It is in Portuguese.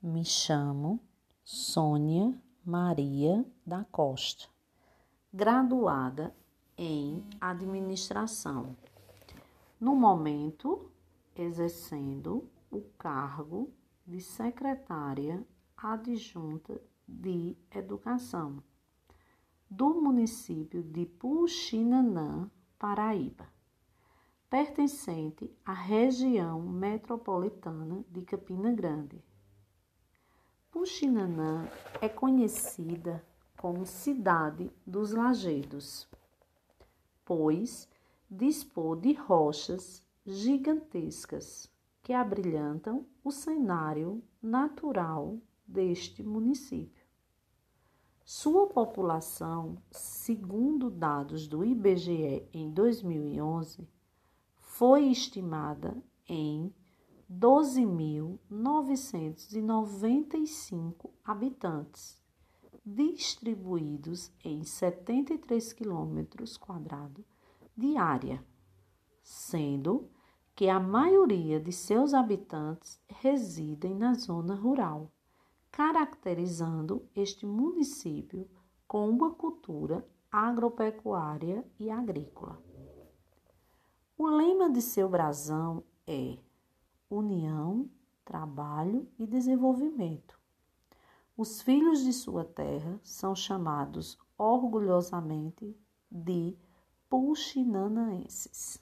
Me chamo Sônia Maria da Costa, graduada em administração. No momento, exercendo o cargo de secretária adjunta de educação do município de Puxinanã, Paraíba, pertencente à região metropolitana de Campina Grande. Puxinanã é conhecida como Cidade dos Lagedos, pois dispõe de rochas gigantescas que abrilhantam o cenário natural deste município. Sua população, segundo dados do IBGE em 2011, foi estimada em 12.995 habitantes, distribuídos em 73 quilômetros quadrados de área, sendo que a maioria de seus habitantes residem na zona rural, caracterizando este município com uma cultura agropecuária e agrícola. O lema de seu brasão é união, trabalho e desenvolvimento. Os filhos de sua terra são chamados orgulhosamente de puxinanaenses.